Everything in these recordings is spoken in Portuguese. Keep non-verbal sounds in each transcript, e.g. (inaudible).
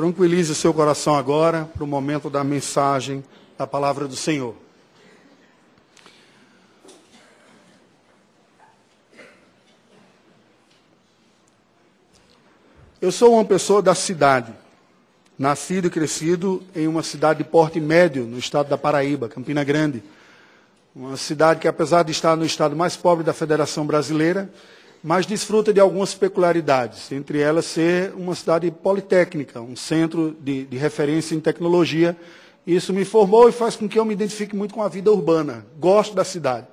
Tranquilize o seu coração agora para o momento da mensagem da palavra do Senhor. Eu sou uma pessoa da cidade, nascido e crescido em uma cidade de porte médio, no estado da Paraíba, Campina Grande. Uma cidade que, apesar de estar no estado mais pobre da Federação Brasileira, mas desfruta de algumas peculiaridades, entre elas ser uma cidade politécnica, um centro de, de, referência em tecnologia. Isso me formou e faz com que eu me identifique muito com a vida urbana. Gosto da cidade,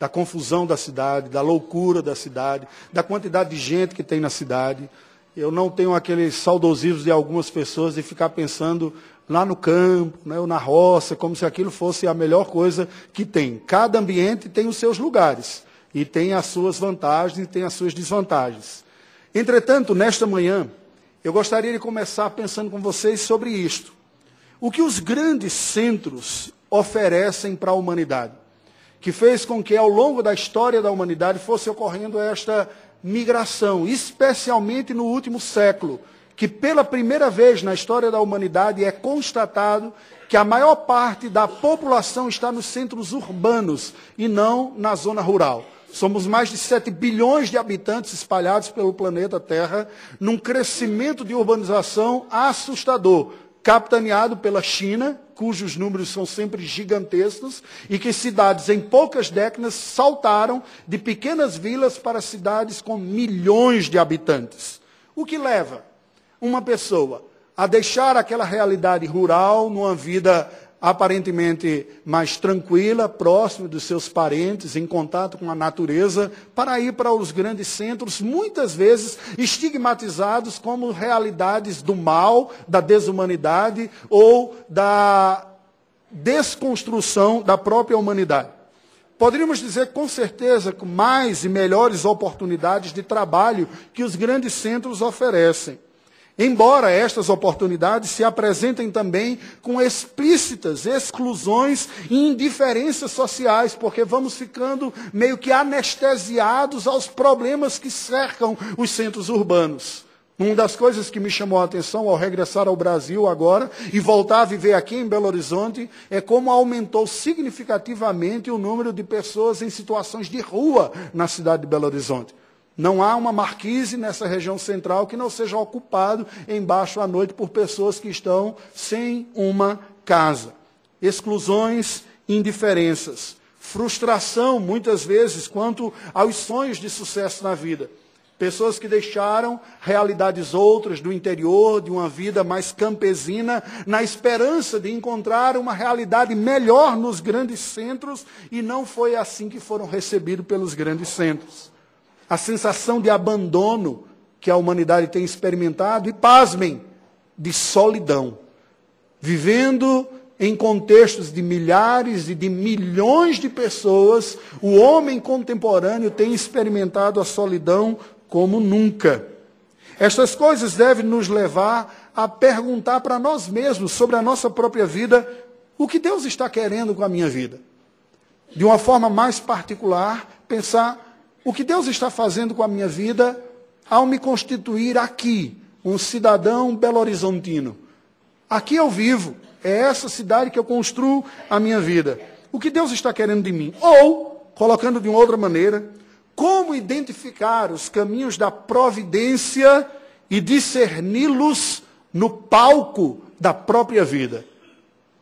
da confusão da cidade, da loucura da cidade, da quantidade de gente que tem na cidade. Eu não tenho aqueles saudosismos de algumas pessoas de ficar pensando lá no campo, né, ou na roça, como se aquilo fosse a melhor coisa que tem. Cada ambiente tem os seus lugares e tem as suas vantagens e tem as suas desvantagens. Entretanto, nesta manhã, eu gostaria de começar pensando com vocês sobre isto. O que os grandes centros oferecem para a humanidade, que fez com que ao longo da história da humanidade fosse ocorrendo esta migração, especialmente no último século, que pela primeira vez na história da humanidade é constatado que a maior parte da população está nos centros urbanos e não na zona rural. Somos mais de 7 bilhões de habitantes espalhados pelo planeta Terra, num crescimento de urbanização assustador, capitaneado pela China, cujos números são sempre gigantescos, e que cidades em poucas décadas saltaram de pequenas vilas para cidades com milhões de habitantes. O que leva uma pessoa a deixar aquela realidade rural numa vida aparentemente mais tranquila, próximo dos seus parentes, em contato com a natureza, para ir para os grandes centros, muitas vezes estigmatizados como realidades do mal, da desumanidade ou da desconstrução da própria humanidade. Poderíamos dizer com certeza com mais e melhores oportunidades de trabalho que os grandes centros oferecem. Embora estas oportunidades se apresentem também com explícitas exclusões e indiferenças sociais, porque vamos ficando meio que anestesiados aos problemas que cercam os centros urbanos. Uma das coisas que me chamou a atenção ao regressar ao Brasil agora e voltar a viver aqui em Belo Horizonte é como aumentou significativamente o número de pessoas em situações de rua na cidade de Belo Horizonte. Não há uma marquise nessa região central que não seja ocupado embaixo à noite por pessoas que estão sem uma casa. Exclusões, indiferenças, frustração, muitas vezes, quanto aos sonhos de sucesso na vida. Pessoas que deixaram realidades outras do interior, de uma vida mais campesina, na esperança de encontrar uma realidade melhor nos grandes centros, e não foi assim que foram recebidos pelos grandes centros a sensação de abandono que a humanidade tem experimentado e, pasmem, de solidão. Vivendo em contextos de milhares e de milhões de pessoas, o homem contemporâneo tem experimentado a solidão como nunca. Estas coisas devem nos levar a perguntar para nós mesmos sobre a nossa própria vida: o que Deus está querendo com a minha vida? De uma forma mais particular, pensar o que Deus está fazendo com a minha vida ao me constituir aqui, um cidadão belo-horizontino. Aqui eu vivo, é essa cidade que eu construo a minha vida. O que Deus está querendo de mim? Ou, colocando de uma outra maneira, como identificar os caminhos da providência e discerni-los no palco da própria vida?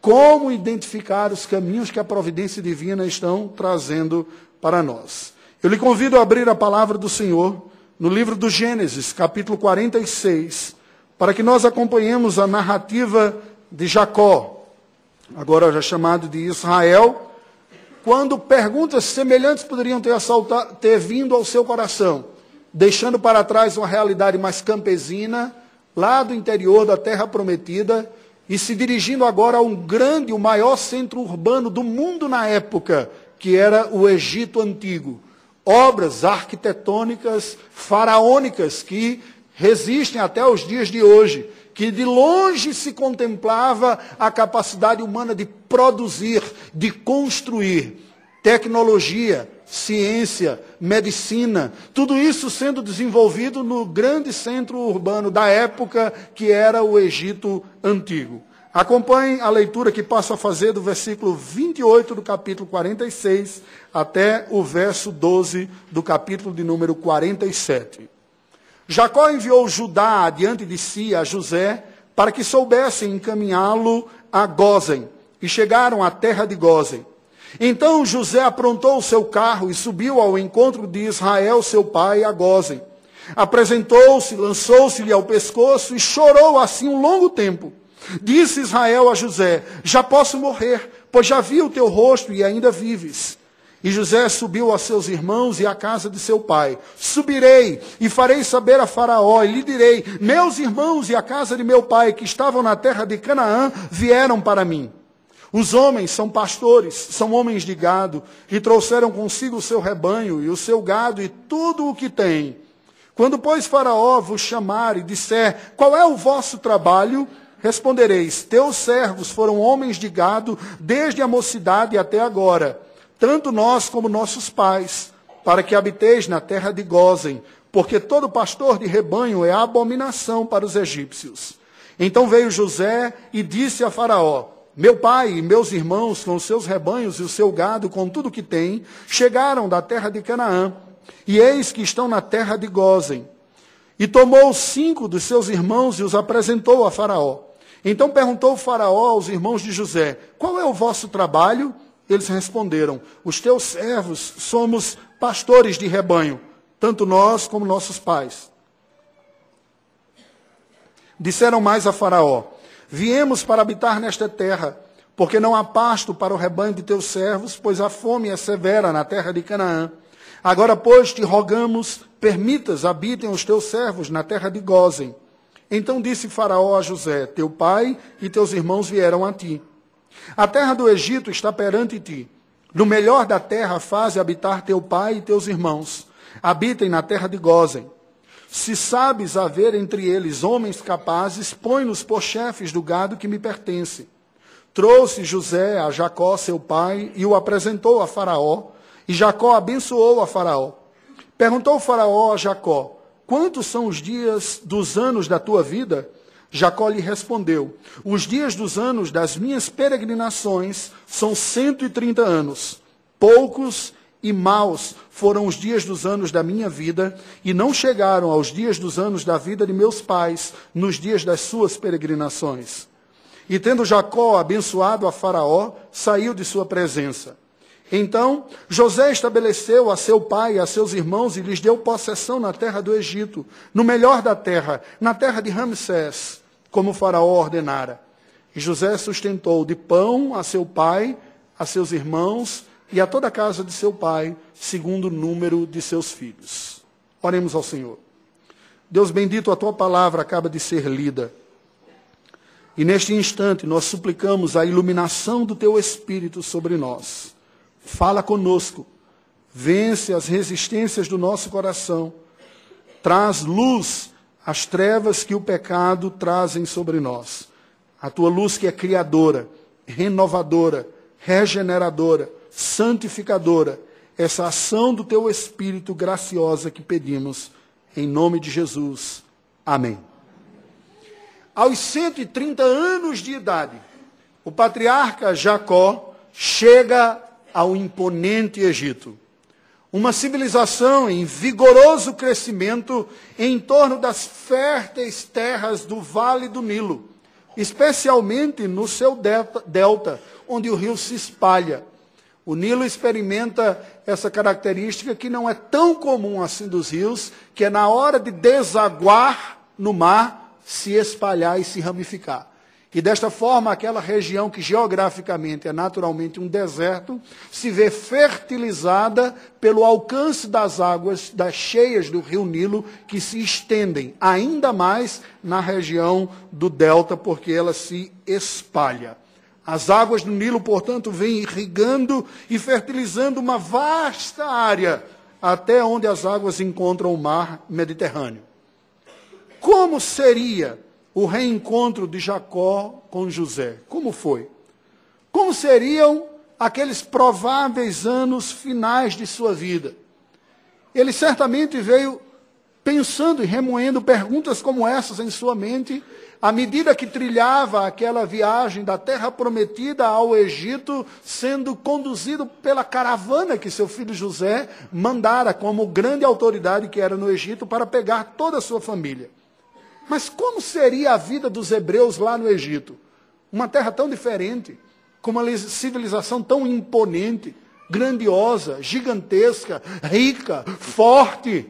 Como identificar os caminhos que a providência divina estão trazendo para nós? Eu lhe convido a abrir a palavra do Senhor no livro do Gênesis, capítulo 46, para que nós acompanhemos a narrativa de Jacó, agora já chamado de Israel, quando perguntas semelhantes poderiam ter, ter vindo ao seu coração, deixando para trás uma realidade mais campesina, lá do interior da terra prometida, e se dirigindo agora a um grande, o maior centro urbano do mundo na época, que era o Egito Antigo obras arquitetônicas faraônicas que resistem até os dias de hoje, que de longe se contemplava a capacidade humana de produzir, de construir tecnologia, ciência, medicina, tudo isso sendo desenvolvido no grande centro urbano da época, que era o Egito Antigo. Acompanhe a leitura que passo a fazer do versículo 28 do capítulo 46 até o verso 12 do capítulo de número 47. Jacó enviou Judá diante de si a José para que soubessem encaminhá-lo a Gozen, e chegaram à terra de Gozen. Então José aprontou o seu carro e subiu ao encontro de Israel, seu pai, a Gozen. Apresentou-se, lançou-se-lhe ao pescoço e chorou assim um longo tempo. Disse Israel a José: Já posso morrer, pois já vi o teu rosto e ainda vives. E José subiu a seus irmãos e à casa de seu pai. Subirei e farei saber a Faraó, e lhe direi: Meus irmãos e a casa de meu pai, que estavam na terra de Canaã, vieram para mim. Os homens são pastores, são homens de gado, e trouxeram consigo o seu rebanho e o seu gado e tudo o que têm. Quando, pois, Faraó vos chamar e disser: Qual é o vosso trabalho? Respondereis: Teus servos foram homens de gado desde a mocidade até agora tanto nós como nossos pais, para que habiteis na terra de Gozen, porque todo pastor de rebanho é abominação para os egípcios. Então veio José e disse a Faraó: Meu pai e meus irmãos, com os seus rebanhos e o seu gado, com tudo que tem, chegaram da terra de Canaã, e eis que estão na terra de Gozen. E tomou cinco dos seus irmãos e os apresentou a Faraó. Então perguntou o Faraó aos irmãos de José: Qual é o vosso trabalho? Eles responderam: Os teus servos somos pastores de rebanho, tanto nós como nossos pais. Disseram mais a Faraó: Viemos para habitar nesta terra, porque não há pasto para o rebanho de teus servos, pois a fome é severa na terra de Canaã. Agora, pois, te rogamos, permitas habitem os teus servos na terra de Gozen. Então disse Faraó a José: Teu pai e teus irmãos vieram a ti. A terra do Egito está perante ti. No melhor da terra faze habitar teu pai e teus irmãos. Habitem na terra de Gozen. Se sabes haver entre eles homens capazes, põe-nos por chefes do gado que me pertence. Trouxe José a Jacó, seu pai, e o apresentou a Faraó, e Jacó abençoou a Faraó. Perguntou Faraó a Jacó: Quantos são os dias dos anos da tua vida? Jacó lhe respondeu: Os dias dos anos das minhas peregrinações são 130 anos. Poucos e maus foram os dias dos anos da minha vida, e não chegaram aos dias dos anos da vida de meus pais, nos dias das suas peregrinações. E tendo Jacó abençoado a Faraó, saiu de sua presença. Então José estabeleceu a seu pai e a seus irmãos e lhes deu possessão na terra do Egito, no melhor da terra, na terra de Ramsés como faraó ordenara. E José sustentou de pão a seu pai, a seus irmãos e a toda a casa de seu pai, segundo o número de seus filhos. Oremos ao Senhor. Deus bendito, a tua palavra acaba de ser lida. E neste instante nós suplicamos a iluminação do teu Espírito sobre nós. Fala conosco, vence as resistências do nosso coração, traz luz as trevas que o pecado trazem sobre nós. A tua luz que é criadora, renovadora, regeneradora, santificadora, essa ação do teu Espírito graciosa que pedimos, em nome de Jesus. Amém. Aos 130 anos de idade, o patriarca Jacó chega ao imponente Egito uma civilização em vigoroso crescimento em torno das férteis terras do Vale do Nilo, especialmente no seu delta, onde o rio se espalha. O Nilo experimenta essa característica que não é tão comum assim dos rios, que é na hora de desaguar no mar, se espalhar e se ramificar. E desta forma, aquela região que geograficamente é naturalmente um deserto, se vê fertilizada pelo alcance das águas das cheias do rio Nilo, que se estendem ainda mais na região do delta, porque ela se espalha. As águas do Nilo, portanto, vêm irrigando e fertilizando uma vasta área, até onde as águas encontram o mar Mediterrâneo. Como seria o reencontro de Jacó com José. Como foi? Como seriam aqueles prováveis anos finais de sua vida. Ele certamente veio pensando e remoendo perguntas como essas em sua mente, à medida que trilhava aquela viagem da terra prometida ao Egito, sendo conduzido pela caravana que seu filho José mandara como grande autoridade que era no Egito para pegar toda a sua família. Mas como seria a vida dos hebreus lá no Egito? Uma terra tão diferente, com uma civilização tão imponente, grandiosa, gigantesca, rica, forte.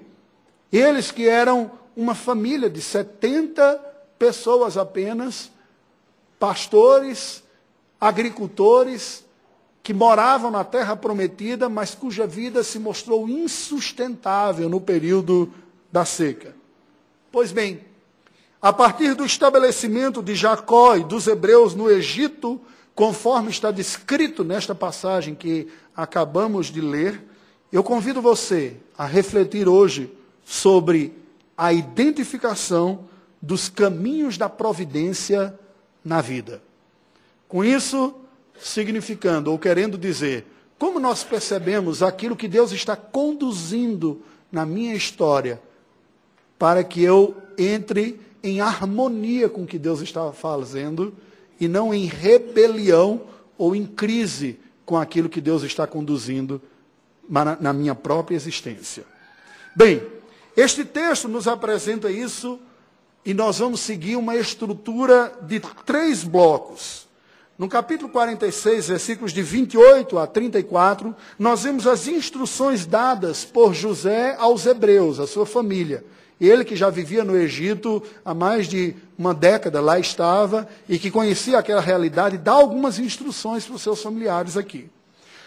Eles que eram uma família de 70 pessoas apenas, pastores, agricultores, que moravam na terra prometida, mas cuja vida se mostrou insustentável no período da seca. Pois bem, a partir do estabelecimento de Jacó e dos hebreus no Egito, conforme está descrito nesta passagem que acabamos de ler, eu convido você a refletir hoje sobre a identificação dos caminhos da providência na vida. Com isso, significando ou querendo dizer, como nós percebemos aquilo que Deus está conduzindo na minha história, para que eu entre em harmonia com o que Deus estava fazendo e não em rebelião ou em crise com aquilo que Deus está conduzindo na minha própria existência. Bem, este texto nos apresenta isso e nós vamos seguir uma estrutura de três blocos. No capítulo 46, versículos de 28 a 34, nós vemos as instruções dadas por José aos hebreus, a sua família. Ele que já vivia no Egito há mais de uma década, lá estava, e que conhecia aquela realidade, dá algumas instruções para os seus familiares aqui.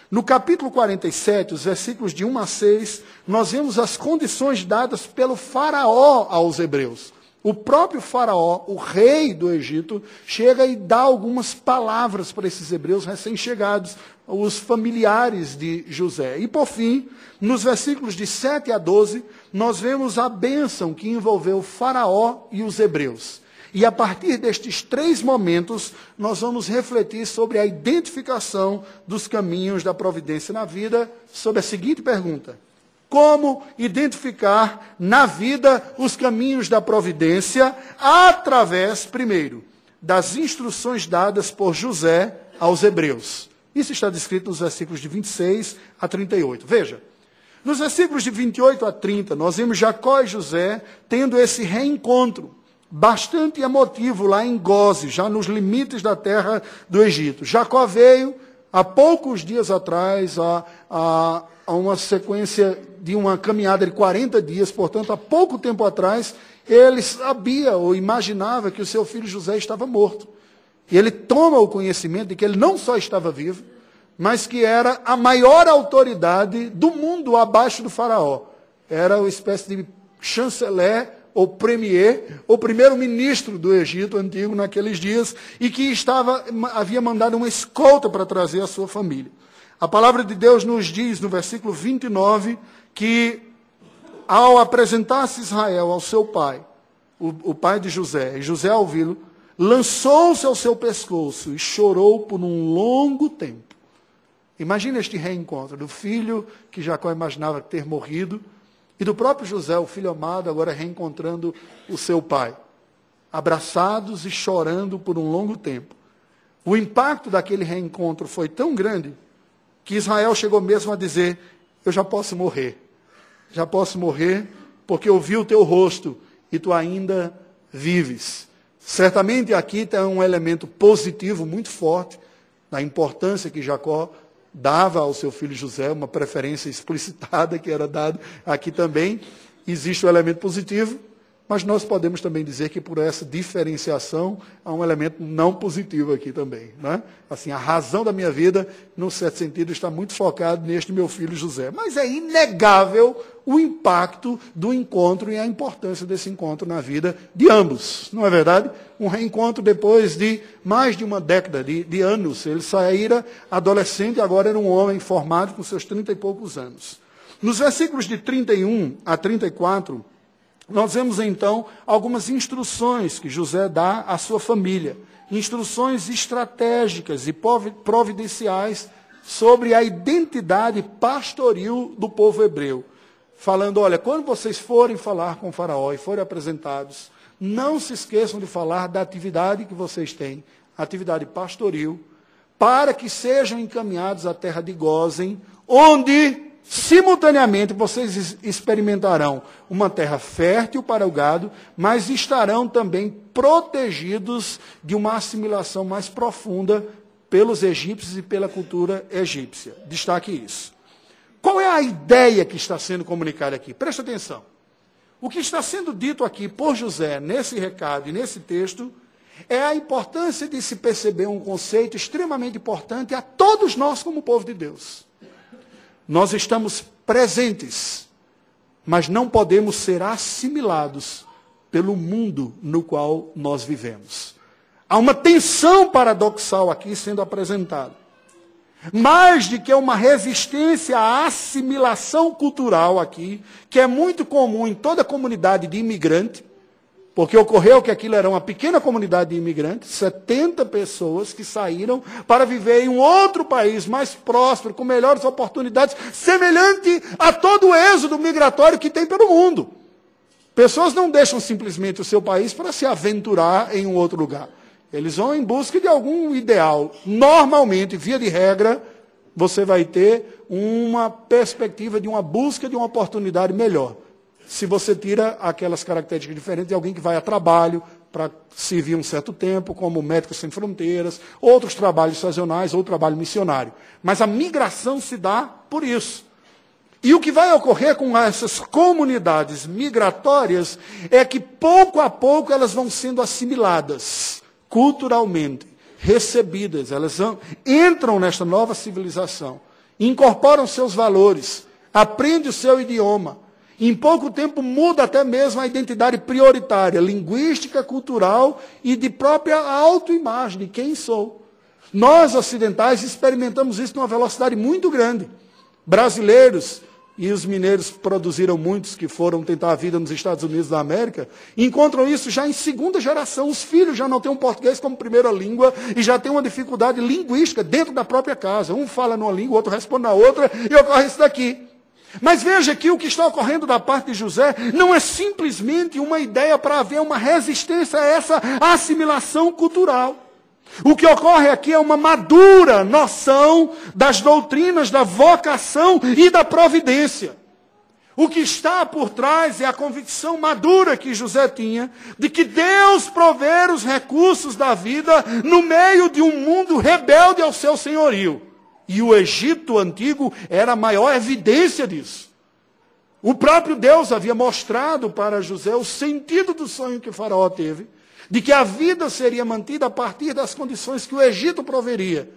No capítulo 47, os versículos de 1 a 6, nós vemos as condições dadas pelo Faraó aos hebreus. O próprio Faraó, o rei do Egito, chega e dá algumas palavras para esses hebreus recém-chegados, os familiares de José. E por fim, nos versículos de 7 a 12, nós vemos a bênção que envolveu Faraó e os hebreus. E a partir destes três momentos, nós vamos refletir sobre a identificação dos caminhos da providência na vida, sobre a seguinte pergunta: como identificar na vida os caminhos da providência através, primeiro, das instruções dadas por José aos hebreus. Isso está descrito nos versículos de 26 a 38. Veja, nos versículos de 28 a 30, nós vemos Jacó e José tendo esse reencontro bastante emotivo lá em Goze, já nos limites da terra do Egito. Jacó veio há poucos dias atrás a, a, a uma sequência de uma caminhada de 40 dias, portanto, há pouco tempo atrás, ele sabia ou imaginava que o seu filho José estava morto. E ele toma o conhecimento de que ele não só estava vivo, mas que era a maior autoridade do mundo abaixo do faraó. Era uma espécie de chanceler ou premier, ou primeiro-ministro do Egito antigo naqueles dias, e que estava, havia mandado uma escolta para trazer a sua família. A palavra de Deus nos diz no versículo 29 que ao apresentar-se Israel ao seu pai, o, o pai de José, e José ao ouvi-lo, lançou-se ao seu pescoço e chorou por um longo tempo. Imagina este reencontro do filho que Jacó imaginava ter morrido e do próprio José, o filho amado, agora reencontrando o seu pai, abraçados e chorando por um longo tempo. O impacto daquele reencontro foi tão grande que Israel chegou mesmo a dizer: Eu já posso morrer já posso morrer, porque eu vi o teu rosto e tu ainda vives. Certamente aqui tem um elemento positivo muito forte da importância que Jacó dava ao seu filho José, uma preferência explicitada que era dada aqui também. Existe o elemento positivo, mas nós podemos também dizer que por essa diferenciação há um elemento não positivo aqui também. Né? Assim, a razão da minha vida, num certo sentido, está muito focada neste meu filho José. Mas é inegável o impacto do encontro e a importância desse encontro na vida de ambos. Não é verdade? Um reencontro depois de mais de uma década de, de anos. Ele saíra adolescente e agora era um homem formado com seus trinta e poucos anos. Nos versículos de 31 a 34, nós vemos então algumas instruções que José dá à sua família, instruções estratégicas e providenciais sobre a identidade pastoril do povo hebreu, falando: olha, quando vocês forem falar com Faraó e forem apresentados, não se esqueçam de falar da atividade que vocês têm, atividade pastoril, para que sejam encaminhados à terra de Gozen, onde simultaneamente vocês experimentarão uma terra fértil para o gado, mas estarão também protegidos de uma assimilação mais profunda pelos egípcios e pela cultura egípcia. Destaque isso. Qual é a ideia que está sendo comunicada aqui? Presta atenção. O que está sendo dito aqui por José, nesse recado e nesse texto, é a importância de se perceber um conceito extremamente importante a todos nós, como povo de Deus. Nós estamos presentes, mas não podemos ser assimilados pelo mundo no qual nós vivemos. Há uma tensão paradoxal aqui sendo apresentada. Mais do que uma resistência à assimilação cultural aqui, que é muito comum em toda comunidade de imigrante, porque ocorreu que aquilo era uma pequena comunidade de imigrantes, 70 pessoas que saíram para viver em um outro país mais próspero, com melhores oportunidades, semelhante a todo o êxodo migratório que tem pelo mundo. Pessoas não deixam simplesmente o seu país para se aventurar em um outro lugar. Eles vão em busca de algum ideal. Normalmente, via de regra, você vai ter uma perspectiva de uma busca de uma oportunidade melhor. Se você tira aquelas características diferentes de alguém que vai a trabalho para servir um certo tempo, como Médicos Sem Fronteiras, outros trabalhos sazonais ou trabalho missionário. Mas a migração se dá por isso. E o que vai ocorrer com essas comunidades migratórias é que pouco a pouco elas vão sendo assimiladas culturalmente, recebidas, elas entram nesta nova civilização, incorporam seus valores, aprendem o seu idioma. Em pouco tempo muda até mesmo a identidade prioritária, linguística, cultural e de própria autoimagem de quem sou. Nós ocidentais experimentamos isso numa velocidade muito grande. Brasileiros e os mineiros produziram muitos que foram tentar a vida nos Estados Unidos da América, encontram isso já em segunda geração. Os filhos já não têm um português como primeira língua e já têm uma dificuldade linguística dentro da própria casa. Um fala numa língua, o outro responde na outra, e ocorre isso daqui. Mas veja que o que está ocorrendo da parte de José não é simplesmente uma ideia para haver uma resistência a essa assimilação cultural. O que ocorre aqui é uma madura noção das doutrinas da vocação e da providência. O que está por trás é a convicção madura que José tinha de que Deus prover os recursos da vida no meio de um mundo rebelde ao seu senhorio. E o Egito antigo era a maior evidência disso. O próprio Deus havia mostrado para José o sentido do sonho que Faraó teve de que a vida seria mantida a partir das condições que o Egito proveria,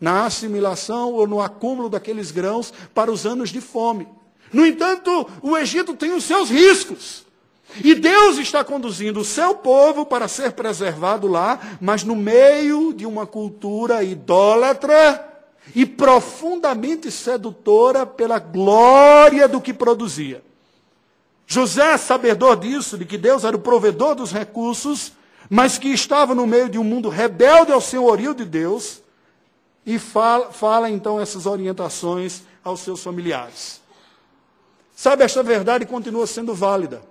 na assimilação ou no acúmulo daqueles grãos para os anos de fome. No entanto, o Egito tem os seus riscos. E Deus está conduzindo o seu povo para ser preservado lá, mas no meio de uma cultura idólatra e profundamente sedutora pela glória do que produzia. José, sabedor disso, de que Deus era o provedor dos recursos, mas que estava no meio de um mundo rebelde ao senhorio de Deus, e fala, fala então essas orientações aos seus familiares. Sabe, esta verdade continua sendo válida.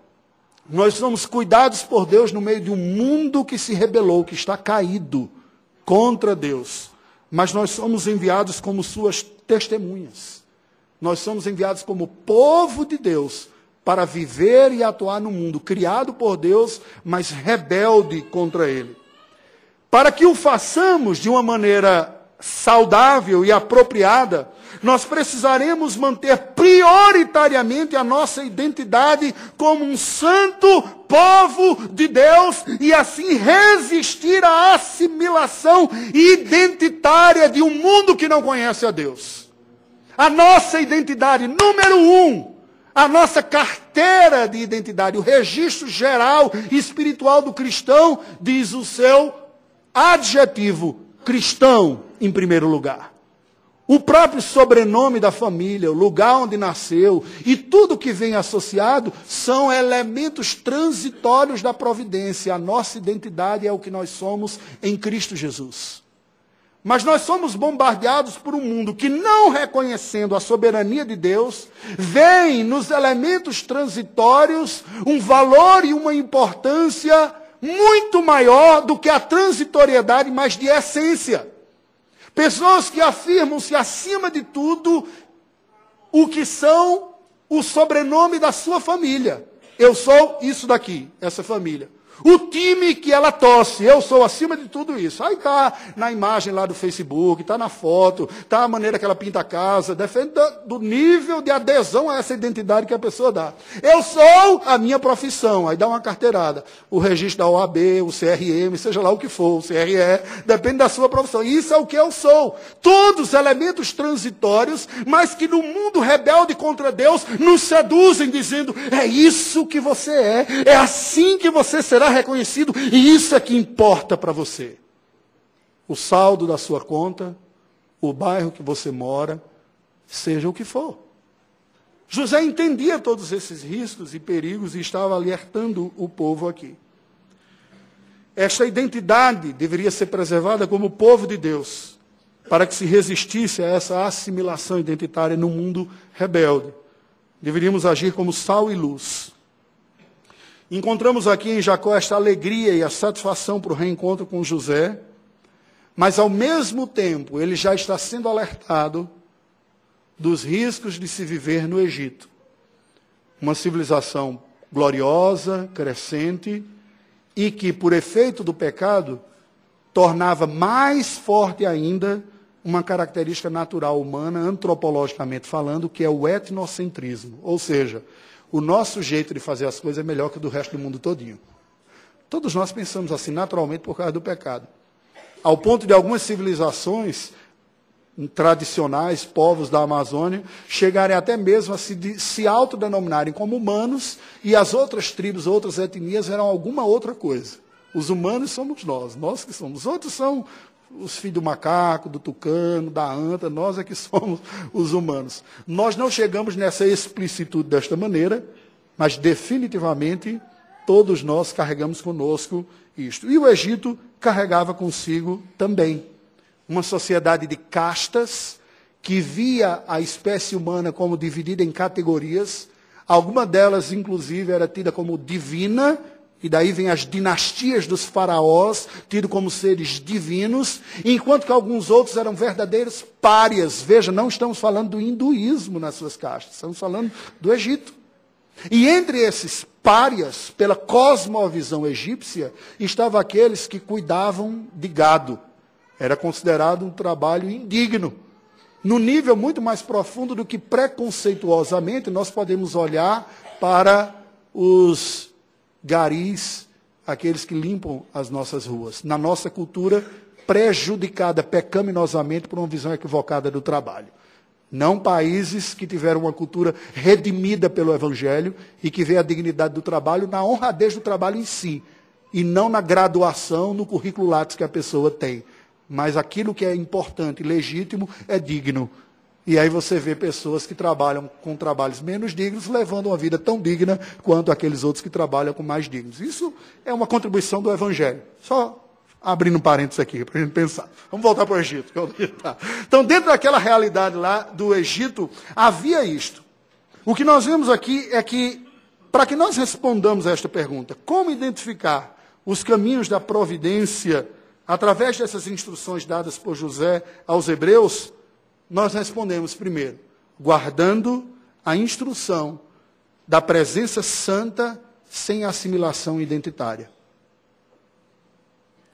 Nós somos cuidados por Deus no meio de um mundo que se rebelou, que está caído contra Deus. Mas nós somos enviados como suas testemunhas. Nós somos enviados como povo de Deus para viver e atuar no mundo criado por Deus, mas rebelde contra ele. Para que o façamos de uma maneira saudável e apropriada, nós precisaremos manter prioritariamente a nossa identidade como um santo povo de Deus e assim resistir à assimilação identitária de um mundo que não conhece a Deus. A nossa identidade, número um, a nossa carteira de identidade, o registro geral e espiritual do cristão, diz o seu adjetivo cristão em primeiro lugar. O próprio sobrenome da família, o lugar onde nasceu e tudo que vem associado são elementos transitórios da providência. A nossa identidade é o que nós somos em Cristo Jesus. Mas nós somos bombardeados por um mundo que, não reconhecendo a soberania de Deus, vê nos elementos transitórios um valor e uma importância muito maior do que a transitoriedade, mas de essência. Pessoas que afirmam-se acima de tudo o que são o sobrenome da sua família. Eu sou isso daqui, essa família. O time que ela torce, eu sou acima de tudo isso. Aí está na imagem lá do Facebook, está na foto, está a maneira que ela pinta a casa, depende do nível de adesão a essa identidade que a pessoa dá. Eu sou a minha profissão, aí dá uma carteirada. O registro da OAB, o CRM, seja lá o que for, o CRE, depende da sua profissão. Isso é o que eu sou. Todos elementos transitórios, mas que no mundo rebelde contra Deus nos seduzem, dizendo: é isso que você é, é assim que você será reconhecido, e isso é que importa para você. O saldo da sua conta, o bairro que você mora, seja o que for. José entendia todos esses riscos e perigos e estava alertando o povo aqui. Esta identidade deveria ser preservada como povo de Deus, para que se resistisse a essa assimilação identitária no mundo rebelde. Deveríamos agir como sal e luz. Encontramos aqui em Jacó esta alegria e a satisfação para o reencontro com José, mas ao mesmo tempo ele já está sendo alertado dos riscos de se viver no Egito. Uma civilização gloriosa, crescente, e que, por efeito do pecado, tornava mais forte ainda uma característica natural humana, antropologicamente falando, que é o etnocentrismo. Ou seja, o nosso jeito de fazer as coisas é melhor que o do resto do mundo todinho. Todos nós pensamos assim naturalmente por causa do pecado. Ao ponto de algumas civilizações tradicionais, povos da Amazônia, chegarem até mesmo a se, se autodenominarem como humanos e as outras tribos, outras etnias eram alguma outra coisa. Os humanos somos nós, nós que somos. Os outros são os filhos do macaco, do tucano, da anta, nós é que (laughs) somos os humanos. Nós não chegamos nessa explicitude desta maneira, mas definitivamente todos nós carregamos conosco isto. E o Egito carregava consigo também uma sociedade de castas que via a espécie humana como dividida em categorias. Alguma delas, inclusive, era tida como divina e daí vem as dinastias dos faraós, tidos como seres divinos, enquanto que alguns outros eram verdadeiros párias. Veja, não estamos falando do hinduísmo nas suas castas, estamos falando do Egito. E entre esses párias, pela cosmovisão egípcia, estavam aqueles que cuidavam de gado. Era considerado um trabalho indigno. No nível muito mais profundo do que preconceituosamente nós podemos olhar para os garis, aqueles que limpam as nossas ruas. Na nossa cultura, prejudicada pecaminosamente por uma visão equivocada do trabalho. Não países que tiveram uma cultura redimida pelo Evangelho e que vê a dignidade do trabalho na honradez do trabalho em si, e não na graduação, no currículo látis que a pessoa tem. Mas aquilo que é importante, legítimo, é digno. E aí você vê pessoas que trabalham com trabalhos menos dignos, levando uma vida tão digna quanto aqueles outros que trabalham com mais dignos. Isso é uma contribuição do Evangelho. Só abrindo um parênteses aqui, para a gente pensar. Vamos voltar para o Egito. Tá. Então, dentro daquela realidade lá do Egito, havia isto. O que nós vemos aqui é que, para que nós respondamos a esta pergunta, como identificar os caminhos da providência através dessas instruções dadas por José aos hebreus, nós respondemos primeiro, guardando a instrução da presença santa sem assimilação identitária.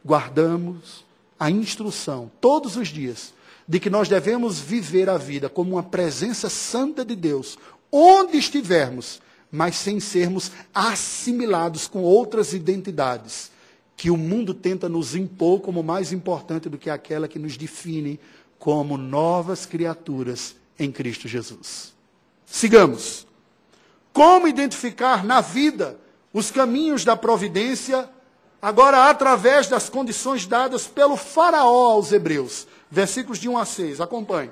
Guardamos a instrução todos os dias de que nós devemos viver a vida como uma presença santa de Deus, onde estivermos, mas sem sermos assimilados com outras identidades que o mundo tenta nos impor como mais importante do que aquela que nos define como novas criaturas em Cristo Jesus. Sigamos. Como identificar na vida os caminhos da providência, agora através das condições dadas pelo Faraó aos Hebreus? Versículos de 1 a 6, acompanhe.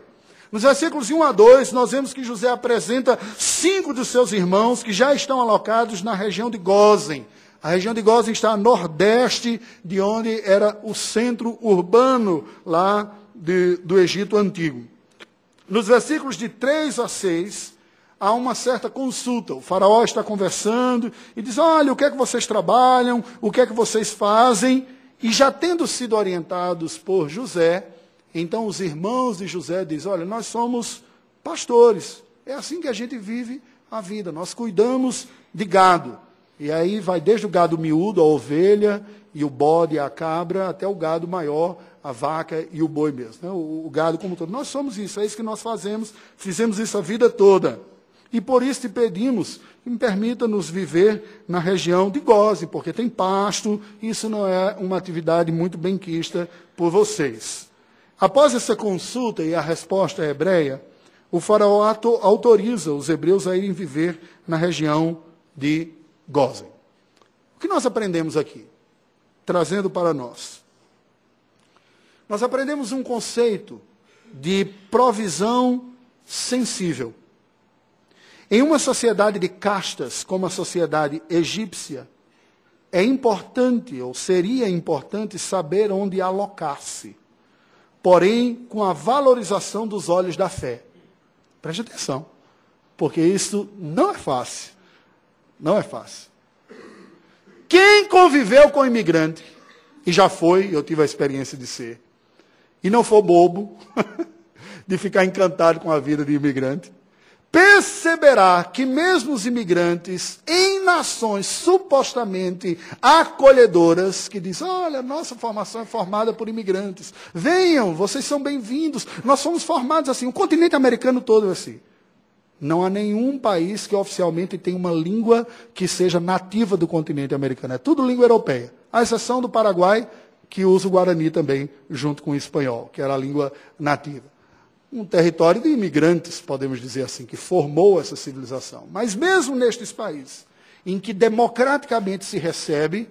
Nos versículos de 1 a 2, nós vemos que José apresenta cinco dos seus irmãos que já estão alocados na região de Gozen. A região de Gozen está a nordeste de onde era o centro urbano lá de, do Egito Antigo. Nos versículos de 3 a 6, há uma certa consulta. O faraó está conversando e diz: Olha, o que é que vocês trabalham, o que é que vocês fazem? E já tendo sido orientados por José, então os irmãos de José dizem: Olha, nós somos pastores. É assim que a gente vive a vida. Nós cuidamos de gado. E aí vai desde o gado miúdo, a ovelha, e o bode, a cabra, até o gado maior, a vaca e o boi mesmo. Né? O, o gado como todo. Nós somos isso, é isso que nós fazemos. Fizemos isso a vida toda. E por isso te pedimos que me permita nos viver na região de Goze, porque tem pasto, isso não é uma atividade muito benquista por vocês. Após essa consulta e a resposta hebreia, o faraó autoriza os hebreus a irem viver na região de Gozen. O que nós aprendemos aqui? Trazendo para nós. Nós aprendemos um conceito de provisão sensível. Em uma sociedade de castas, como a sociedade egípcia, é importante, ou seria importante, saber onde alocar-se, porém com a valorização dos olhos da fé. Preste atenção, porque isso não é fácil. Não é fácil. Quem conviveu com imigrante, e já foi, eu tive a experiência de ser, e não for bobo, (laughs) de ficar encantado com a vida de imigrante, perceberá que mesmo os imigrantes em nações supostamente acolhedoras, que dizem, olha, nossa formação é formada por imigrantes, venham, vocês são bem-vindos, nós somos formados assim, o continente americano todo é assim. Não há nenhum país que oficialmente tenha uma língua que seja nativa do continente americano. É tudo língua europeia. À exceção do Paraguai, que usa o Guarani também, junto com o espanhol, que era a língua nativa um território de imigrantes, podemos dizer assim, que formou essa civilização. Mas mesmo nestes países, em que democraticamente se recebe,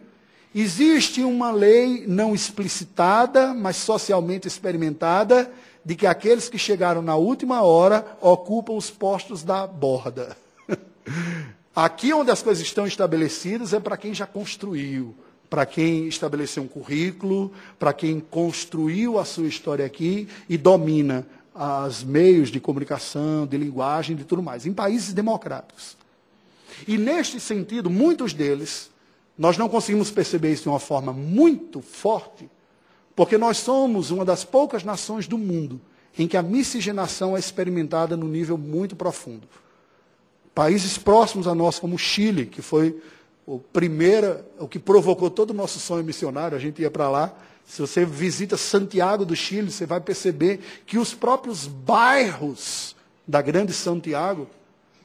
existe uma lei não explicitada, mas socialmente experimentada, de que aqueles que chegaram na última hora ocupam os postos da borda. (laughs) Aqui onde as coisas estão estabelecidas é para quem já construiu, para quem estabeleceu um currículo, para quem construiu a sua história aqui e domina os meios de comunicação, de linguagem, de tudo mais, em países democráticos. E neste sentido, muitos deles, nós não conseguimos perceber isso de uma forma muito forte, porque nós somos uma das poucas nações do mundo em que a miscigenação é experimentada no nível muito profundo. Países próximos a nós, como o Chile, que foi o primeiro, o que provocou todo o nosso sonho missionário, a gente ia para lá, se você visita Santiago do Chile, você vai perceber que os próprios bairros da Grande Santiago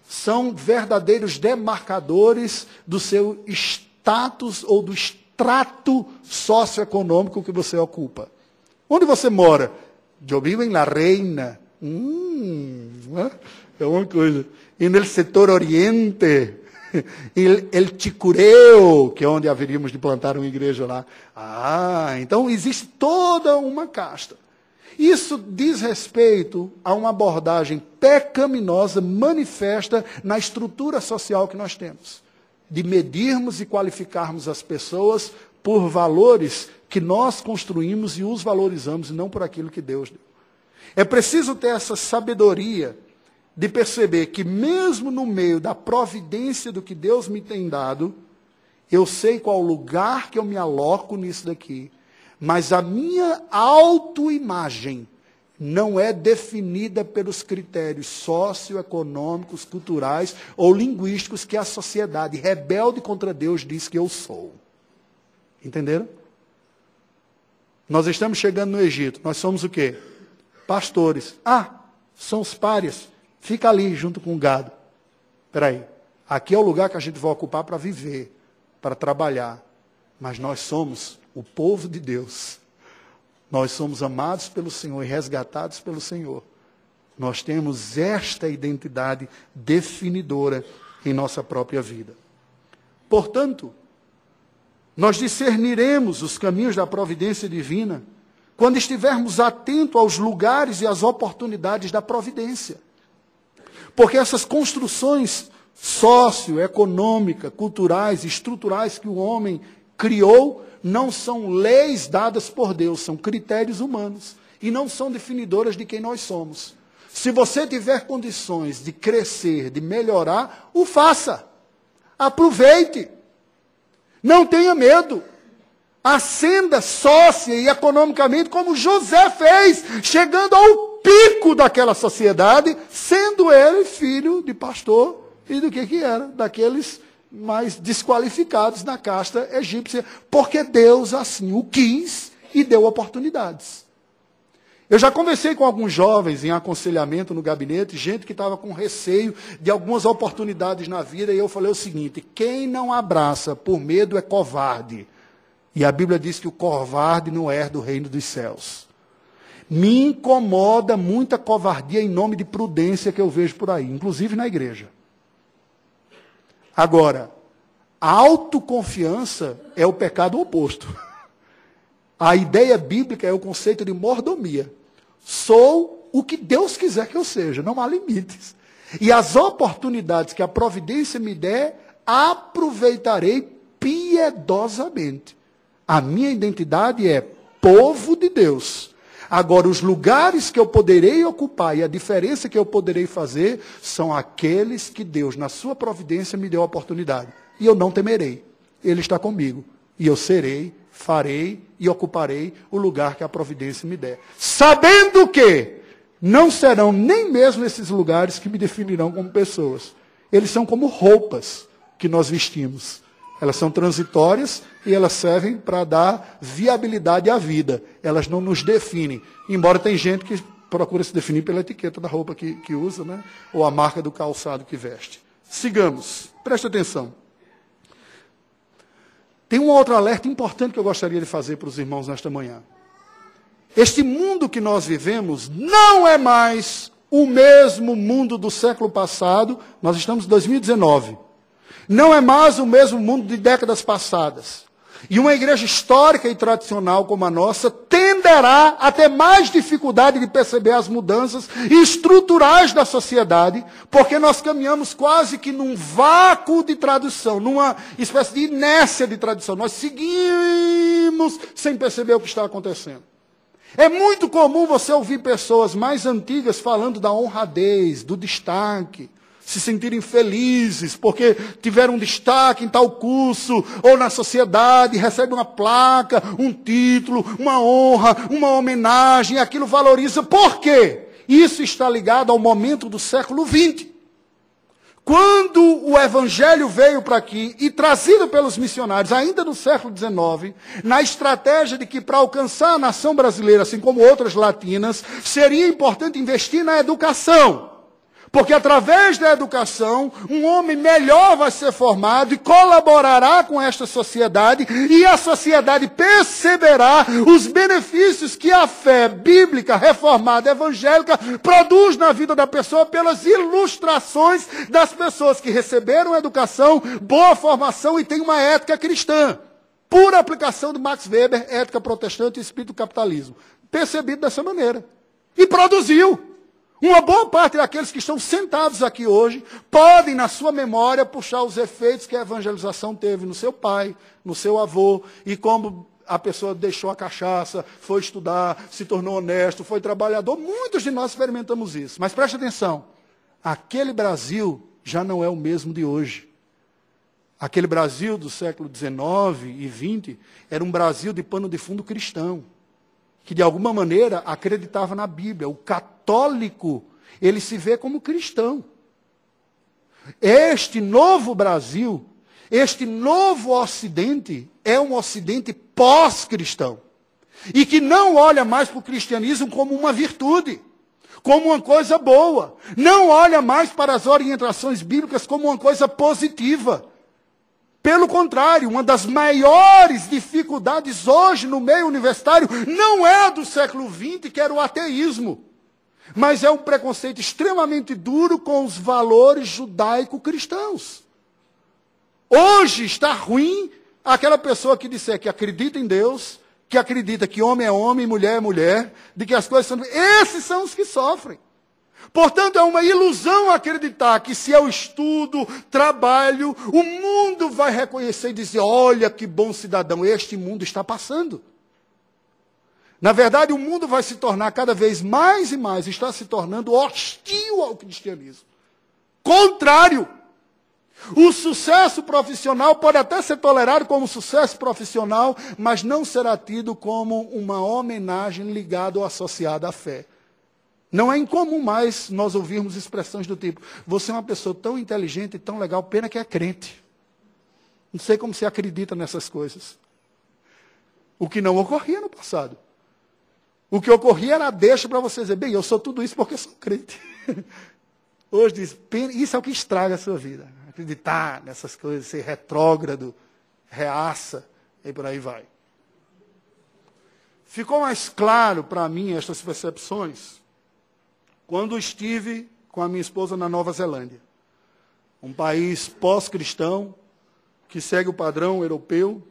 são verdadeiros demarcadores do seu status ou do extrato socioeconômico que você ocupa. Onde você mora? Eu vivo em La Reina. Hum, é uma coisa. E no setor oriente, (laughs) El, El Ticureu, que é onde haveríamos de plantar uma igreja lá. Ah, então existe toda uma casta. Isso diz respeito a uma abordagem pecaminosa manifesta na estrutura social que nós temos. De medirmos e qualificarmos as pessoas por valores que nós construímos e os valorizamos, e não por aquilo que Deus deu. É preciso ter essa sabedoria de perceber que, mesmo no meio da providência do que Deus me tem dado, eu sei qual lugar que eu me aloco nisso daqui, mas a minha autoimagem não é definida pelos critérios socioeconômicos, culturais ou linguísticos que a sociedade rebelde contra Deus diz que eu sou. Entenderam? Nós estamos chegando no Egito. Nós somos o quê? Pastores. Ah, são os párias. Fica ali junto com o gado. Espera aí. Aqui é o lugar que a gente vai ocupar para viver, para trabalhar. Mas nós somos o povo de Deus. Nós somos amados pelo Senhor e resgatados pelo Senhor. Nós temos esta identidade definidora em nossa própria vida. Portanto, nós discerniremos os caminhos da providência divina quando estivermos atentos aos lugares e às oportunidades da providência. Porque essas construções socioeconômicas, culturais, estruturais que o homem criou, não são leis dadas por Deus, são critérios humanos. e não são definidoras de quem nós somos. Se você tiver condições de crescer, de melhorar, o faça. Aproveite. Não tenha medo. Ascenda sócia e economicamente, como José fez, chegando ao pico daquela sociedade, sendo ele filho de pastor e do que que era? Daqueles mais desqualificados na casta egípcia, porque Deus assim o quis e deu oportunidades. Eu já conversei com alguns jovens em aconselhamento no gabinete, gente que estava com receio de algumas oportunidades na vida, e eu falei o seguinte: quem não abraça por medo é covarde. E a Bíblia diz que o covarde não é do reino dos céus. Me incomoda muita covardia em nome de prudência que eu vejo por aí, inclusive na igreja. Agora, a autoconfiança é o pecado oposto. (laughs) A ideia bíblica é o conceito de mordomia. Sou o que Deus quiser que eu seja, não há limites. E as oportunidades que a providência me der, aproveitarei piedosamente. A minha identidade é povo de Deus. Agora, os lugares que eu poderei ocupar e a diferença que eu poderei fazer são aqueles que Deus, na sua providência, me deu a oportunidade. E eu não temerei. Ele está comigo. E eu serei farei e ocuparei o lugar que a providência me der. Sabendo que não serão nem mesmo esses lugares que me definirão como pessoas. Eles são como roupas que nós vestimos. Elas são transitórias e elas servem para dar viabilidade à vida. Elas não nos definem. Embora tem gente que procura se definir pela etiqueta da roupa que, que usa, né? ou a marca do calçado que veste. Sigamos. Preste atenção. Tem um outro alerta importante que eu gostaria de fazer para os irmãos nesta manhã. Este mundo que nós vivemos não é mais o mesmo mundo do século passado, nós estamos em 2019. Não é mais o mesmo mundo de décadas passadas. E uma igreja histórica e tradicional como a nossa tenderá a ter mais dificuldade de perceber as mudanças estruturais da sociedade, porque nós caminhamos quase que num vácuo de tradução, numa espécie de inércia de tradução. Nós seguimos sem perceber o que está acontecendo. É muito comum você ouvir pessoas mais antigas falando da honradez, do destaque, se sentirem felizes porque tiveram um destaque em tal curso ou na sociedade, recebem uma placa, um título, uma honra, uma homenagem, aquilo valoriza. Por quê? Isso está ligado ao momento do século XX. Quando o evangelho veio para aqui e trazido pelos missionários, ainda no século XIX, na estratégia de que para alcançar a nação brasileira, assim como outras latinas, seria importante investir na educação. Porque através da educação, um homem melhor vai ser formado e colaborará com esta sociedade, e a sociedade perceberá os benefícios que a fé bíblica, reformada, evangélica, produz na vida da pessoa pelas ilustrações das pessoas que receberam educação, boa formação e têm uma ética cristã. Pura aplicação de Max Weber, ética protestante e espírito capitalismo. Percebido dessa maneira. E produziu. Uma boa parte daqueles que estão sentados aqui hoje podem, na sua memória, puxar os efeitos que a evangelização teve no seu pai, no seu avô, e como a pessoa deixou a cachaça, foi estudar, se tornou honesto, foi trabalhador. Muitos de nós experimentamos isso. Mas preste atenção: aquele Brasil já não é o mesmo de hoje. Aquele Brasil do século XIX e XX era um Brasil de pano de fundo cristão que de alguma maneira acreditava na Bíblia. O católico, ele se vê como cristão. Este novo Brasil, este novo Ocidente, é um Ocidente pós-cristão. E que não olha mais para o cristianismo como uma virtude, como uma coisa boa. Não olha mais para as orientações bíblicas como uma coisa positiva. Pelo contrário, uma das maiores dificuldades hoje no meio universitário não é do século XX, que era o ateísmo, mas é um preconceito extremamente duro com os valores judaico-cristãos. Hoje está ruim aquela pessoa que disser que acredita em Deus, que acredita que homem é homem, mulher é mulher, de que as coisas são. Esses são os que sofrem. Portanto, é uma ilusão acreditar que se eu estudo, trabalho, o mundo vai reconhecer e dizer: olha que bom cidadão, este mundo está passando. Na verdade, o mundo vai se tornar cada vez mais e mais, está se tornando hostil ao cristianismo. Contrário. O sucesso profissional pode até ser tolerado como sucesso profissional, mas não será tido como uma homenagem ligada ou associada à fé. Não é incomum mais nós ouvirmos expressões do tipo: você é uma pessoa tão inteligente e tão legal, pena que é crente. Não sei como você acredita nessas coisas. O que não ocorria no passado. O que ocorria era deixa para você dizer, bem, eu sou tudo isso porque sou crente. (laughs) Hoje diz, isso é o que estraga a sua vida. Acreditar nessas coisas, ser retrógrado, reaça, e por aí vai. Ficou mais claro para mim estas percepções quando estive com a minha esposa na Nova Zelândia. Um país pós-cristão, que segue o padrão europeu,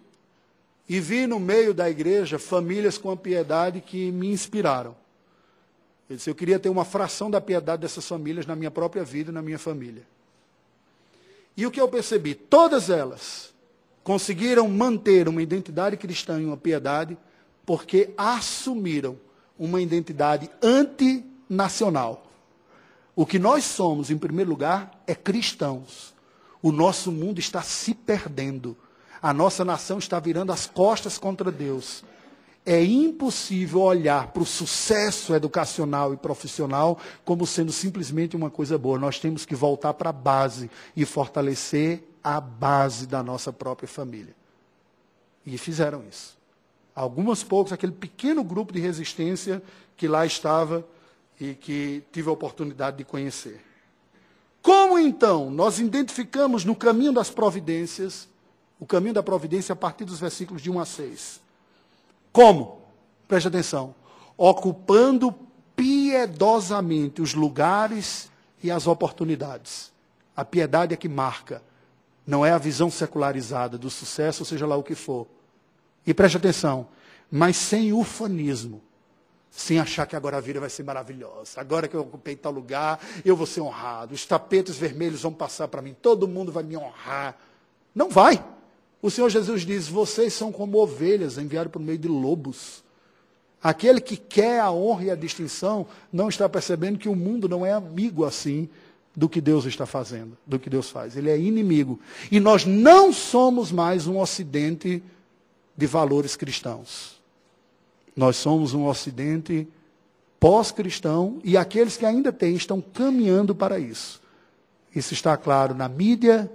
e vi no meio da igreja famílias com a piedade que me inspiraram. Eu disse, eu queria ter uma fração da piedade dessas famílias na minha própria vida e na minha família. E o que eu percebi? Todas elas conseguiram manter uma identidade cristã e uma piedade porque assumiram uma identidade antinacional. O que nós somos, em primeiro lugar, é cristãos. O nosso mundo está se perdendo. A nossa nação está virando as costas contra Deus. É impossível olhar para o sucesso educacional e profissional como sendo simplesmente uma coisa boa. Nós temos que voltar para a base e fortalecer a base da nossa própria família. E fizeram isso. Algumas poucos, aquele pequeno grupo de resistência que lá estava e que tive a oportunidade de conhecer. Como então nós identificamos no caminho das providências o caminho da providência a partir dos versículos de 1 a 6. Como? Preste atenção. Ocupando piedosamente os lugares e as oportunidades. A piedade é que marca, não é a visão secularizada do sucesso, seja lá o que for. E preste atenção, mas sem ufanismo, sem achar que agora a vida vai ser maravilhosa. Agora que eu ocupei tal lugar, eu vou ser honrado. Os tapetes vermelhos vão passar para mim, todo mundo vai me honrar. Não vai. O Senhor Jesus diz: Vocês são como ovelhas enviadas por meio de lobos. Aquele que quer a honra e a distinção não está percebendo que o mundo não é amigo assim do que Deus está fazendo, do que Deus faz. Ele é inimigo. E nós não somos mais um ocidente de valores cristãos. Nós somos um ocidente pós-cristão e aqueles que ainda têm estão caminhando para isso. Isso está claro na mídia,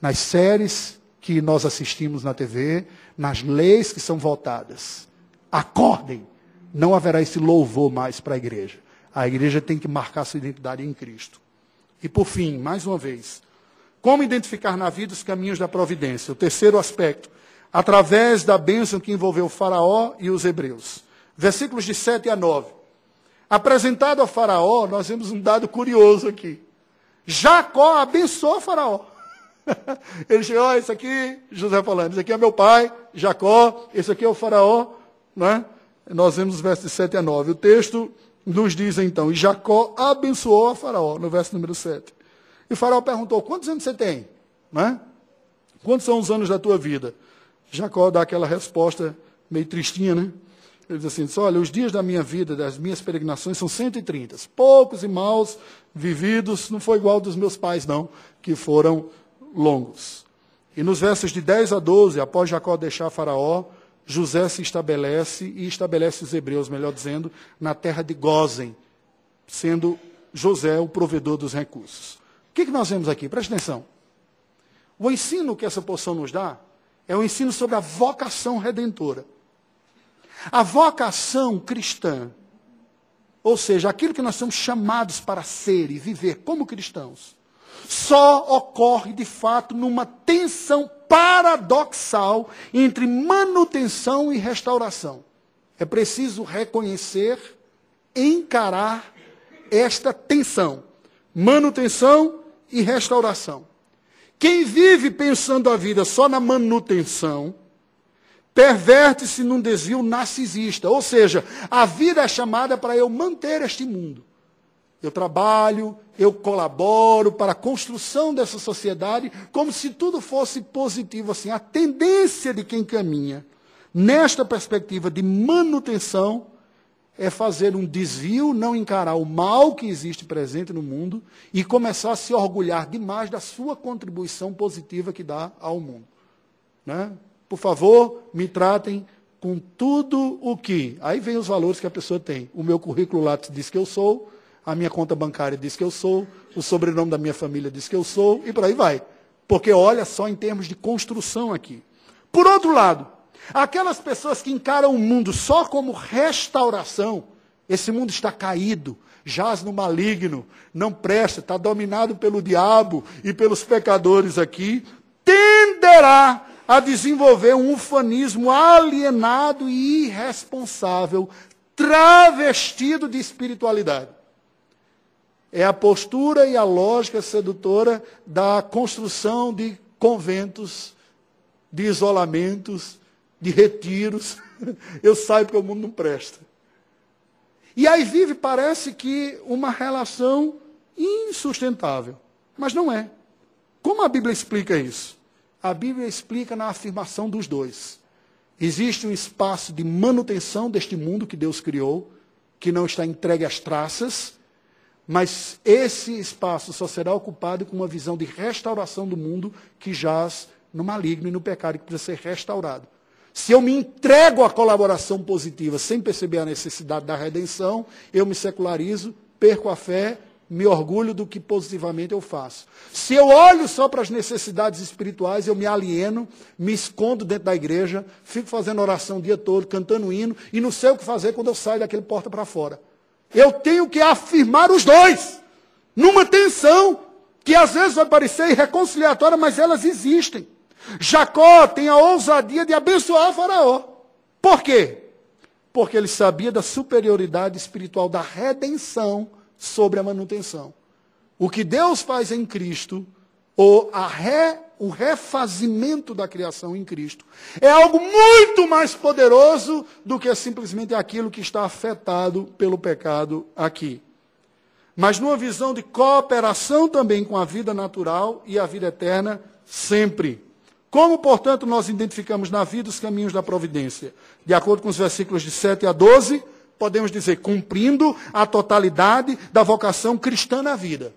nas séries, que nós assistimos na TV, nas leis que são votadas. Acordem! Não haverá esse louvor mais para a igreja. A igreja tem que marcar sua identidade em Cristo. E por fim, mais uma vez, como identificar na vida os caminhos da providência? O terceiro aspecto, através da bênção que envolveu Faraó e os hebreus. Versículos de 7 a 9. Apresentado a Faraó, nós vemos um dado curioso aqui. Jacó abençoou Faraó. (laughs) Ele chegou, ó, esse aqui, José falando, esse aqui é meu pai, Jacó, esse aqui é o faraó, né? Nós vemos os versos 7 a 9. O texto nos diz então, e Jacó abençoou a faraó, no verso número 7. E o faraó perguntou, quantos anos você tem? Né? Quantos são os anos da tua vida? Jacó dá aquela resposta meio tristinha, né? Ele diz assim, olha, os dias da minha vida, das minhas peregrinações, são 130. Poucos e maus vividos, não foi igual dos meus pais, não, que foram longos. E nos versos de 10 a 12, após Jacó deixar Faraó, José se estabelece e estabelece os hebreus, melhor dizendo, na terra de Gozen, sendo José o provedor dos recursos. O que, que nós vemos aqui? Preste atenção. O ensino que essa porção nos dá é o ensino sobre a vocação redentora. A vocação cristã, ou seja, aquilo que nós somos chamados para ser e viver como cristãos, só ocorre de fato numa tensão paradoxal entre manutenção e restauração. É preciso reconhecer, encarar esta tensão, manutenção e restauração. Quem vive pensando a vida só na manutenção, perverte-se num desvio narcisista. Ou seja, a vida é chamada para eu manter este mundo. Eu trabalho, eu colaboro para a construção dessa sociedade, como se tudo fosse positivo assim. A tendência de quem caminha nesta perspectiva de manutenção, é fazer um desvio, não encarar o mal que existe presente no mundo e começar a se orgulhar demais da sua contribuição positiva que dá ao mundo. Né? Por favor, me tratem com tudo o que. Aí vem os valores que a pessoa tem. O meu currículo lá diz que eu sou, a minha conta bancária diz que eu sou, o sobrenome da minha família diz que eu sou, e por aí vai. Porque olha só em termos de construção aqui. Por outro lado, aquelas pessoas que encaram o mundo só como restauração, esse mundo está caído, jaz no maligno, não presta, está dominado pelo diabo e pelos pecadores aqui, tenderá a desenvolver um ufanismo alienado e irresponsável, travestido de espiritualidade. É a postura e a lógica sedutora da construção de conventos, de isolamentos, de retiros. (laughs) Eu saio porque o mundo não presta. E aí vive, parece que, uma relação insustentável. Mas não é. Como a Bíblia explica isso? A Bíblia explica na afirmação dos dois. Existe um espaço de manutenção deste mundo que Deus criou, que não está entregue às traças, mas esse espaço só será ocupado com uma visão de restauração do mundo que jaz no maligno e no pecado que precisa ser restaurado. Se eu me entrego à colaboração positiva sem perceber a necessidade da redenção, eu me secularizo, perco a fé, me orgulho do que positivamente eu faço. Se eu olho só para as necessidades espirituais, eu me alieno, me escondo dentro da igreja, fico fazendo oração o dia todo, cantando hino, e não sei o que fazer quando eu saio daquele porta para fora. Eu tenho que afirmar os dois, numa tensão que às vezes vai parecer irreconciliatória, mas elas existem. Jacó tem a ousadia de abençoar Faraó. Por quê? Porque ele sabia da superioridade espiritual da redenção sobre a manutenção. O que Deus faz em Cristo, ou a re, o refazimento da criação em Cristo, é algo muito mais poderoso do que simplesmente aquilo que está afetado pelo pecado aqui. Mas numa visão de cooperação também com a vida natural e a vida eterna, sempre. Como, portanto, nós identificamos na vida os caminhos da providência? De acordo com os versículos de 7 a 12, podemos dizer, cumprindo a totalidade da vocação cristã na vida.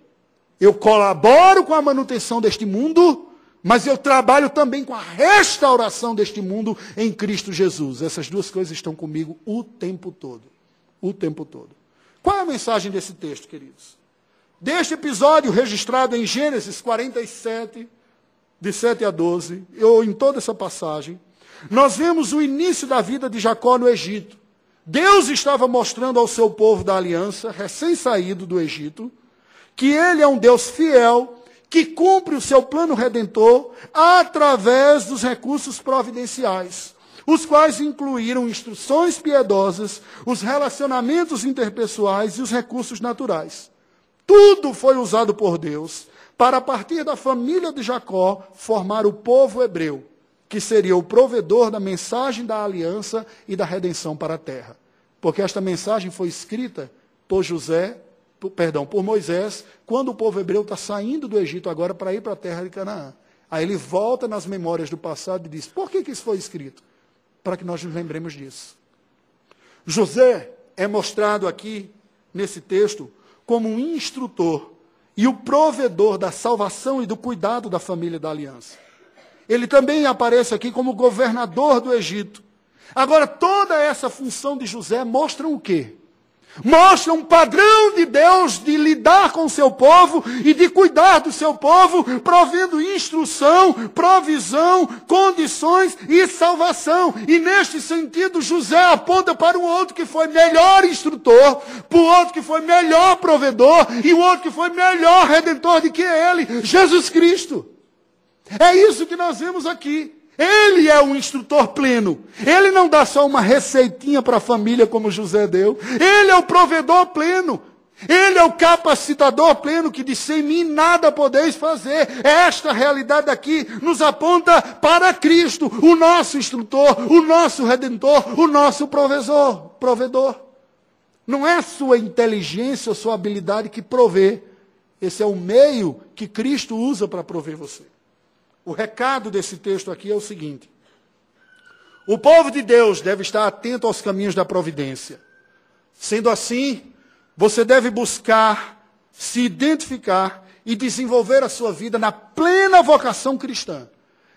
Eu colaboro com a manutenção deste mundo, mas eu trabalho também com a restauração deste mundo em Cristo Jesus. Essas duas coisas estão comigo o tempo todo. O tempo todo. Qual é a mensagem desse texto, queridos? Deste episódio registrado em Gênesis 47, de 7 a 12, ou em toda essa passagem, nós vemos o início da vida de Jacó no Egito. Deus estava mostrando ao seu povo da aliança, recém-saído do Egito, que ele é um Deus fiel, que cumpre o seu plano redentor através dos recursos providenciais, os quais incluíram instruções piedosas, os relacionamentos interpessoais e os recursos naturais. Tudo foi usado por Deus para, a partir da família de Jacó, formar o povo hebreu, que seria o provedor da mensagem da aliança e da redenção para a terra. Porque esta mensagem foi escrita por José, perdão, por Moisés, quando o povo hebreu está saindo do Egito agora para ir para a terra de Canaã. Aí ele volta nas memórias do passado e diz: por que, que isso foi escrito? Para que nós nos lembremos disso. José é mostrado aqui, nesse texto, como um instrutor e o provedor da salvação e do cuidado da família da aliança. Ele também aparece aqui como governador do Egito. Agora, toda essa função de José mostra o quê? Mostra um padrão de Deus de lidar com o seu povo e de cuidar do seu povo, provendo instrução, provisão, condições e salvação. E neste sentido, José aponta para o outro que foi melhor instrutor, para o outro que foi melhor provedor e o outro que foi melhor redentor do que ele, Jesus Cristo. É isso que nós vemos aqui. Ele é um instrutor pleno. Ele não dá só uma receitinha para a família como José deu. Ele é o provedor pleno. Ele é o capacitador pleno que disse: em mim nada podeis fazer. Esta realidade aqui nos aponta para Cristo, o nosso instrutor, o nosso redentor, o nosso provedor. provedor. Não é sua inteligência ou sua habilidade que provê. Esse é o meio que Cristo usa para prover você. O recado desse texto aqui é o seguinte: O povo de Deus deve estar atento aos caminhos da providência. Sendo assim, você deve buscar se identificar e desenvolver a sua vida na plena vocação cristã,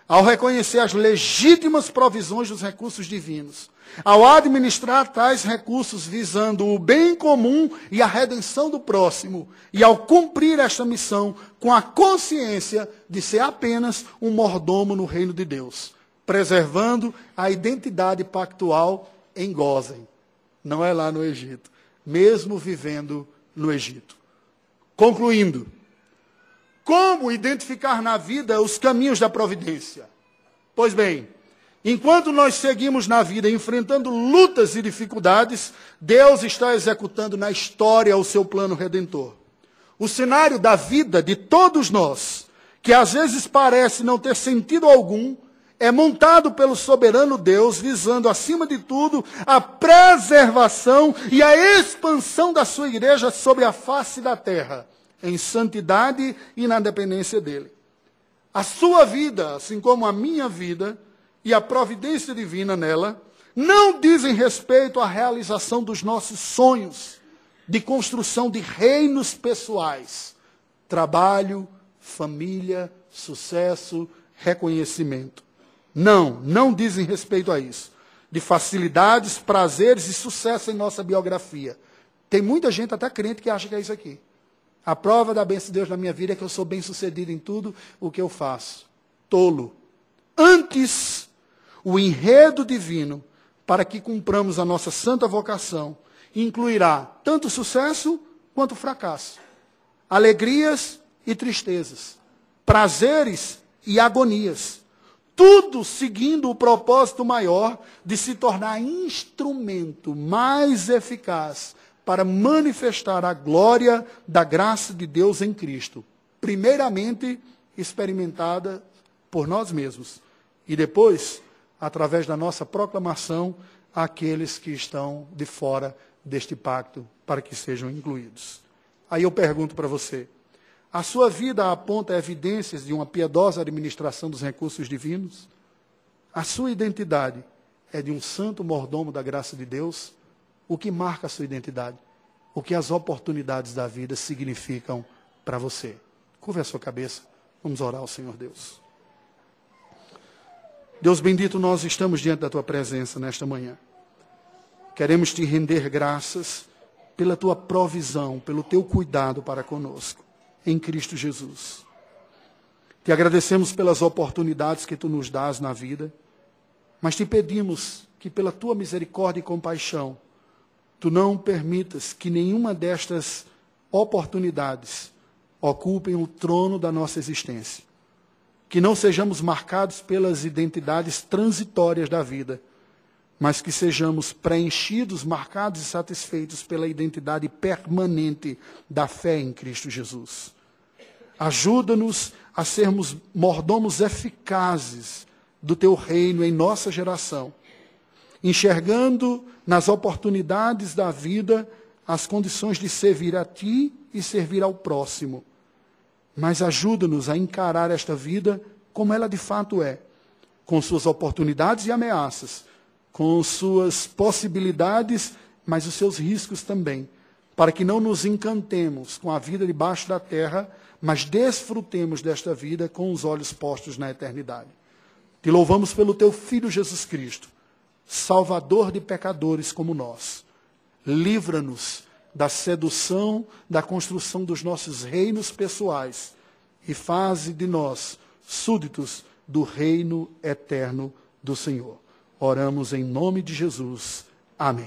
ao reconhecer as legítimas provisões dos recursos divinos, ao administrar tais recursos visando o bem comum e a redenção do próximo, e ao cumprir esta missão com a consciência de ser apenas um mordomo no reino de Deus, preservando a identidade pactual em Gozen, não é lá no Egito, mesmo vivendo no Egito. Concluindo, como identificar na vida os caminhos da providência? Pois bem, enquanto nós seguimos na vida enfrentando lutas e dificuldades, Deus está executando na história o seu plano redentor. O cenário da vida de todos nós, que às vezes parece não ter sentido algum, é montado pelo soberano Deus, visando, acima de tudo, a preservação e a expansão da sua igreja sobre a face da terra em santidade e na dependência dele. A sua vida, assim como a minha vida e a providência divina nela, não dizem respeito à realização dos nossos sonhos de construção de reinos pessoais, trabalho, família, sucesso, reconhecimento. Não, não dizem respeito a isso. De facilidades, prazeres e sucesso em nossa biografia. Tem muita gente, até crente, que acha que é isso aqui. A prova da bênção de Deus na minha vida é que eu sou bem sucedido em tudo o que eu faço. Tolo. Antes, o enredo divino, para que cumpramos a nossa santa vocação, incluirá tanto sucesso quanto fracasso, alegrias e tristezas, prazeres e agonias. Tudo seguindo o propósito maior de se tornar instrumento mais eficaz para manifestar a glória da graça de Deus em Cristo, primeiramente experimentada por nós mesmos e depois através da nossa proclamação àqueles que estão de fora deste pacto para que sejam incluídos. Aí eu pergunto para você: a sua vida aponta evidências de uma piedosa administração dos recursos divinos? A sua identidade é de um santo mordomo da graça de Deus? O que marca a sua identidade, o que as oportunidades da vida significam para você. Curva a sua cabeça, vamos orar ao Senhor Deus. Deus bendito, nós estamos diante da tua presença nesta manhã. Queremos te render graças pela tua provisão, pelo teu cuidado para conosco, em Cristo Jesus. Te agradecemos pelas oportunidades que tu nos dás na vida, mas te pedimos que, pela tua misericórdia e compaixão, tu não permitas que nenhuma destas oportunidades ocupem o trono da nossa existência. Que não sejamos marcados pelas identidades transitórias da vida, mas que sejamos preenchidos, marcados e satisfeitos pela identidade permanente da fé em Cristo Jesus. Ajuda-nos a sermos mordomos eficazes do teu reino em nossa geração enxergando nas oportunidades da vida as condições de servir a ti e servir ao próximo. Mas ajuda-nos a encarar esta vida como ela de fato é, com suas oportunidades e ameaças, com suas possibilidades, mas os seus riscos também, para que não nos encantemos com a vida debaixo da terra, mas desfrutemos desta vida com os olhos postos na eternidade. Te louvamos pelo teu Filho Jesus Cristo Salvador de pecadores como nós. Livra-nos da sedução da construção dos nossos reinos pessoais e faze de nós súditos do reino eterno do Senhor. Oramos em nome de Jesus. Amém.